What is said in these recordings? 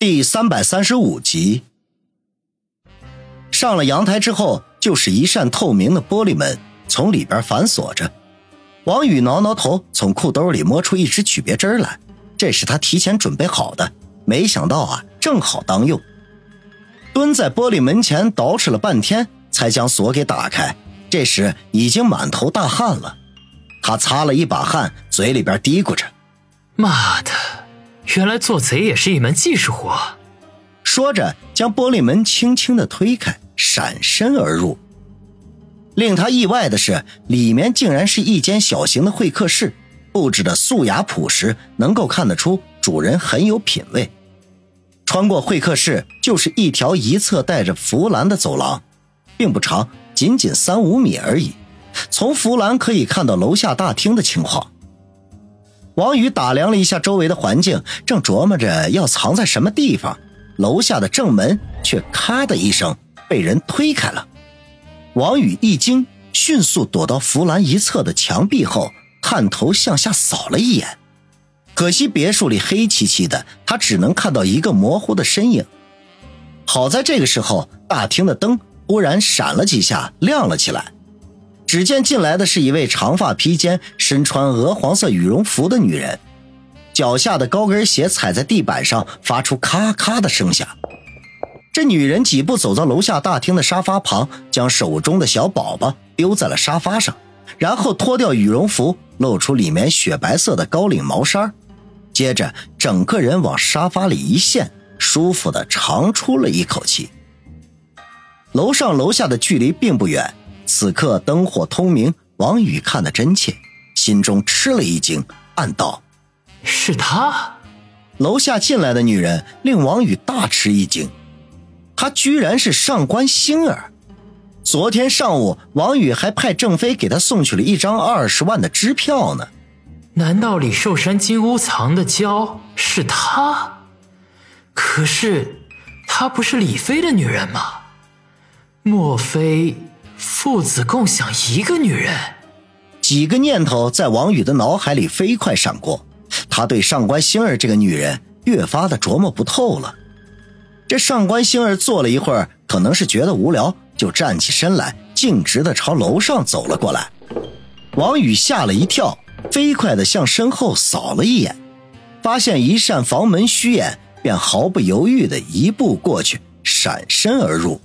第三百三十五集，上了阳台之后，就是一扇透明的玻璃门，从里边反锁着。王宇挠挠头，从裤兜里摸出一支曲别针来，这是他提前准备好的，没想到啊，正好当用。蹲在玻璃门前捯饬了半天，才将锁给打开。这时已经满头大汗了，他擦了一把汗，嘴里边嘀咕着：“妈的！”原来做贼也是一门技术活。说着，将玻璃门轻轻的推开，闪身而入。令他意外的是，里面竟然是一间小型的会客室，布置的素雅朴实，能够看得出主人很有品味。穿过会客室，就是一条一侧带着扶栏的走廊，并不长，仅仅三五米而已。从扶栏可以看到楼下大厅的情况。王宇打量了一下周围的环境，正琢磨着要藏在什么地方，楼下的正门却咔的一声被人推开了。王宇一惊，迅速躲到扶栏一侧的墙壁后，探头向下扫了一眼。可惜别墅里黑漆漆的，他只能看到一个模糊的身影。好在这个时候，大厅的灯忽然闪了几下，亮了起来。只见进来的是一位长发披肩、身穿鹅黄色羽绒服的女人，脚下的高跟鞋踩在地板上，发出咔咔的声响。这女人几步走到楼下大厅的沙发旁，将手中的小宝宝丢在了沙发上，然后脱掉羽绒服，露出里面雪白色的高领毛衫，接着整个人往沙发里一陷，舒服的长出了一口气。楼上楼下的距离并不远。此刻灯火通明，王宇看得真切，心中吃了一惊，暗道：“是他。”楼下进来的女人令王宇大吃一惊，她居然是上官星儿。昨天上午，王宇还派郑飞给他送去了一张二十万的支票呢。难道李寿山金屋藏的娇是他？可是，她不是李飞的女人吗？莫非？父子共享一个女人，几个念头在王宇的脑海里飞快闪过。他对上官星儿这个女人越发的琢磨不透了。这上官星儿坐了一会儿，可能是觉得无聊，就站起身来，径直的朝楼上走了过来。王宇吓了一跳，飞快的向身后扫了一眼，发现一扇房门虚掩，便毫不犹豫的一步过去，闪身而入。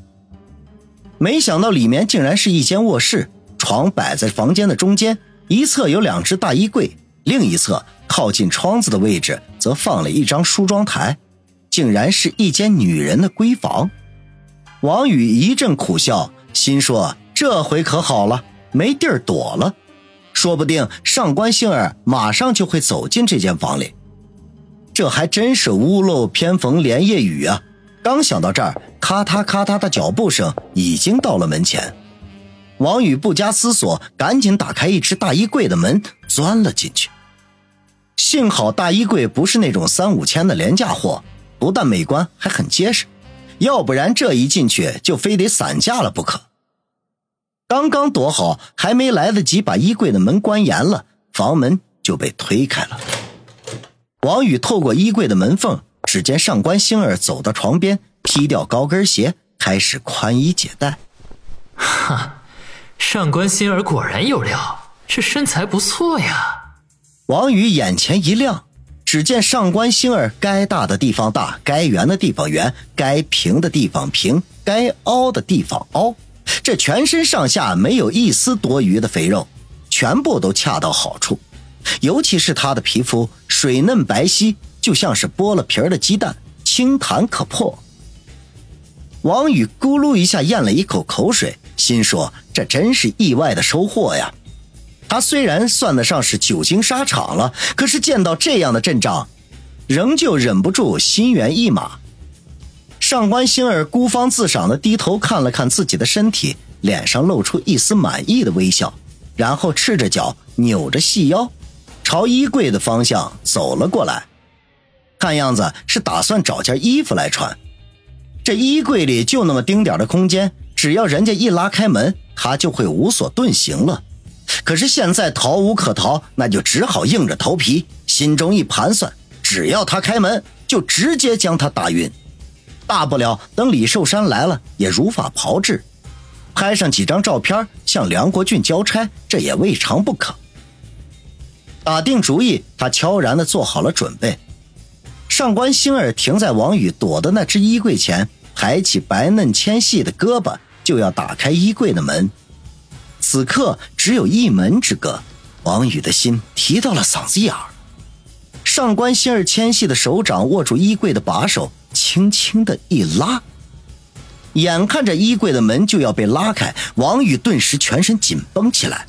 没想到里面竟然是一间卧室，床摆在房间的中间，一侧有两只大衣柜，另一侧靠近窗子的位置则放了一张梳妆台，竟然是一间女人的闺房。王宇一阵苦笑，心说这回可好了，没地儿躲了，说不定上官杏儿马上就会走进这间房里，这还真是屋漏偏逢连夜雨啊！刚想到这儿。咔嗒咔嗒的脚步声已经到了门前，王宇不加思索，赶紧打开一只大衣柜的门，钻了进去。幸好大衣柜不是那种三五千的廉价货，不但美观，还很结实，要不然这一进去就非得散架了不可。刚刚躲好，还没来得及把衣柜的门关严了，房门就被推开了。王宇透过衣柜的门缝，只见上官星儿走到床边。踢掉高跟鞋，开始宽衣解带。哈，上官心儿果然有料，这身材不错呀。王宇眼前一亮，只见上官星儿该大的地方大，该圆的地方圆，该平的地方平，该凹的地方凹，这全身上下没有一丝多余的肥肉，全部都恰到好处。尤其是她的皮肤水嫩白皙，就像是剥了皮儿的鸡蛋，轻弹可破。王宇咕噜一下咽了一口口水，心说：“这真是意外的收获呀！”他虽然算得上是久经沙场了，可是见到这样的阵仗，仍旧忍不住心猿意马。上官星儿孤芳自赏的低头看了看自己的身体，脸上露出一丝满意的微笑，然后赤着脚，扭着细腰，朝衣柜的方向走了过来，看样子是打算找件衣服来穿。这衣柜里就那么丁点的空间，只要人家一拉开门，他就会无所遁形了。可是现在逃无可逃，那就只好硬着头皮。心中一盘算，只要他开门，就直接将他打晕。大不了等李寿山来了，也如法炮制，拍上几张照片向梁国俊交差，这也未尝不可。打定主意，他悄然的做好了准备。上官星儿停在王宇躲的那只衣柜前，抬起白嫩纤细的胳膊，就要打开衣柜的门。此刻只有一门之隔，王宇的心提到了嗓子眼儿。上官星儿纤细的手掌握住衣柜的把手，轻轻的一拉，眼看着衣柜的门就要被拉开，王宇顿时全身紧绷起来。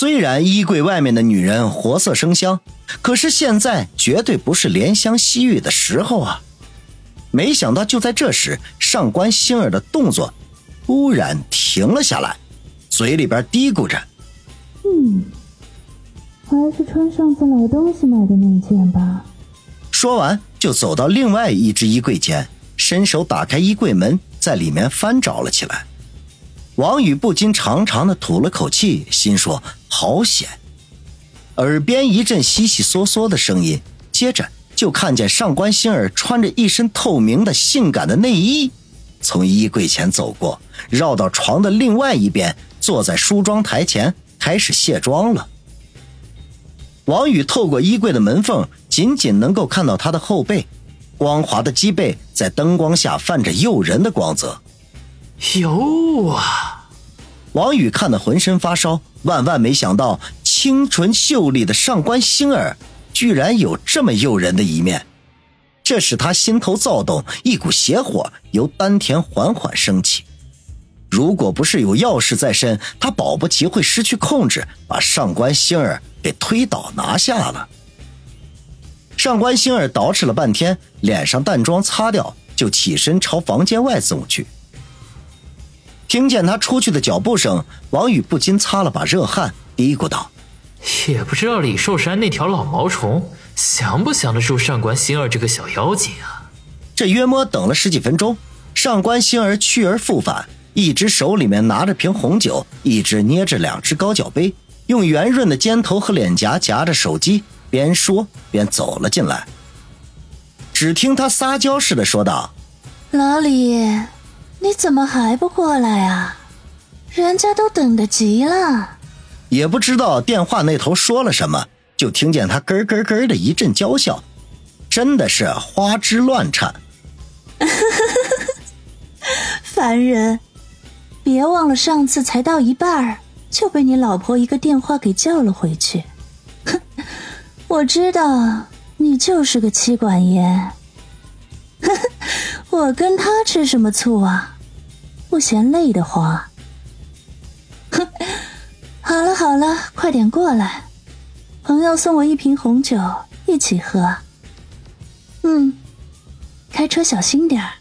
虽然衣柜外面的女人活色生香，可是现在绝对不是怜香惜玉的时候啊！没想到就在这时，上官星儿的动作突然停了下来，嘴里边嘀咕着：“嗯。”还是穿上次老东西买的那件吧。说完，就走到另外一只衣柜前，伸手打开衣柜门，在里面翻找了起来。王宇不禁长长的吐了口气，心说：“好险！”耳边一阵悉悉嗦嗦的声音，接着就看见上官星儿穿着一身透明的性感的内衣，从衣柜前走过，绕到床的另外一边，坐在梳妆台前开始卸妆了。王宇透过衣柜的门缝，仅仅能够看到她的后背，光滑的脊背在灯光下泛着诱人的光泽。哟啊！王宇看得浑身发烧，万万没想到，清纯秀丽的上官星儿居然有这么诱人的一面，这使他心头躁动，一股邪火由丹田缓缓升起。如果不是有钥匙在身，他保不齐会失去控制，把上官星儿给推倒拿下了。上官星儿捯饬了半天，脸上淡妆擦掉，就起身朝房间外走去。听见他出去的脚步声，王宇不禁擦了把热汗，嘀咕道：“也不知道李寿山那条老毛虫降不降得住上官星儿这个小妖精啊！”这约摸等了十几分钟，上官星儿去而复返。一只手里面拿着瓶红酒，一只捏着两只高脚杯，用圆润的肩头和脸颊夹着手机，边说边走了进来。只听他撒娇似的说道：“老李，你怎么还不过来啊？人家都等得急了。”也不知道电话那头说了什么，就听见他咯咯咯的一阵娇笑，真的是花枝乱颤。烦人。别忘了，上次才到一半就被你老婆一个电话给叫了回去。哼，我知道你就是个妻管严。我跟他吃什么醋啊？不嫌累得慌。哼，好了好了，快点过来，朋友送我一瓶红酒，一起喝。嗯，开车小心点儿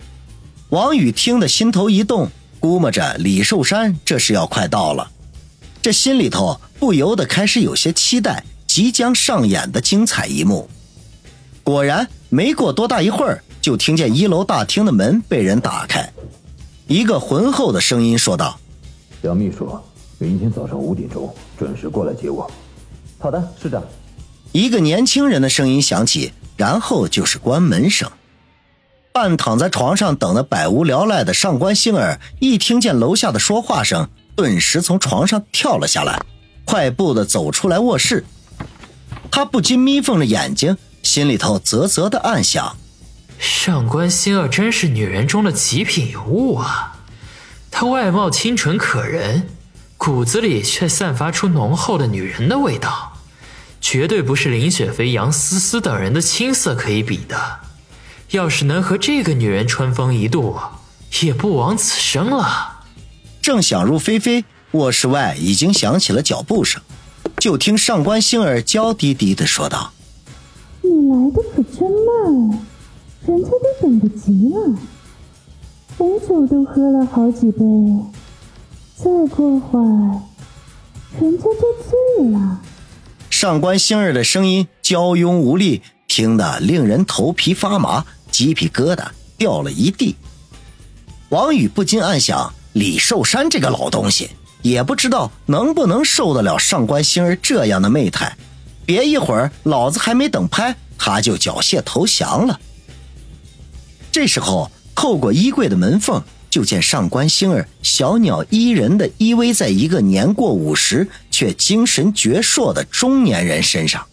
王宇听得心头一动。估摸着李寿山这是要快到了，这心里头不由得开始有些期待即将上演的精彩一幕。果然，没过多大一会儿，就听见一楼大厅的门被人打开，一个浑厚的声音说道：“杨秘书，明天早上五点钟准时过来接我。”“好的，市长。”一个年轻人的声音响起，然后就是关门声。半躺在床上等的百无聊赖的上官星儿，一听见楼下的说话声，顿时从床上跳了下来，快步的走出来卧室。他不禁眯缝着眼睛，心里头啧啧的暗想：上官星儿真是女人中的极品尤物啊！她外貌清纯可人，骨子里却散发出浓厚的女人的味道，绝对不是林雪飞、杨思思等人的青涩可以比的。要是能和这个女人春风一度，也不枉此生了。正想入非非，卧室外已经响起了脚步声，就听上官星儿娇滴滴的说道：“你来的可真慢，人家都等不及了，红酒都喝了好几杯，再过会儿，人家就醉了。”上官星儿的声音娇慵无力，听得令人头皮发麻。鸡皮疙瘩掉了一地，王宇不禁暗想：李寿山这个老东西，也不知道能不能受得了上官星儿这样的媚态。别一会儿，老子还没等拍，他就缴械投降了。这时候，透过衣柜的门缝，就见上官星儿小鸟依人的依偎在一个年过五十却精神矍铄的中年人身上。